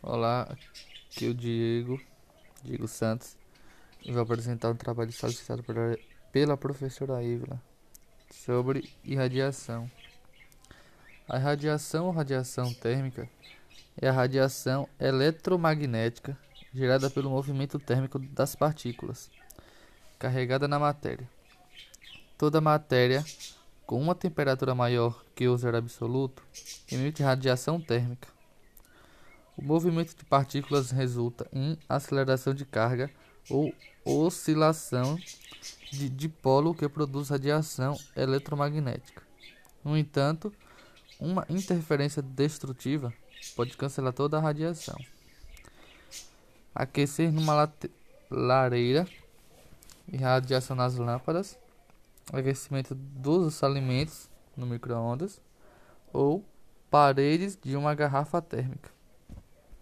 Olá, aqui é o Diego, Diego Santos, e vou apresentar um trabalho solicitado pela professora Ivla sobre irradiação. A radiação ou radiação térmica é a radiação eletromagnética gerada pelo movimento térmico das partículas carregada na matéria. Toda matéria com uma temperatura maior que o zero absoluto emite radiação térmica. O movimento de partículas resulta em aceleração de carga ou oscilação de dipolo que produz radiação eletromagnética. No entanto, uma interferência destrutiva pode cancelar toda a radiação. Aquecer numa lareira e radiação nas lâmpadas, aquecimento dos alimentos no micro-ondas ou paredes de uma garrafa térmica.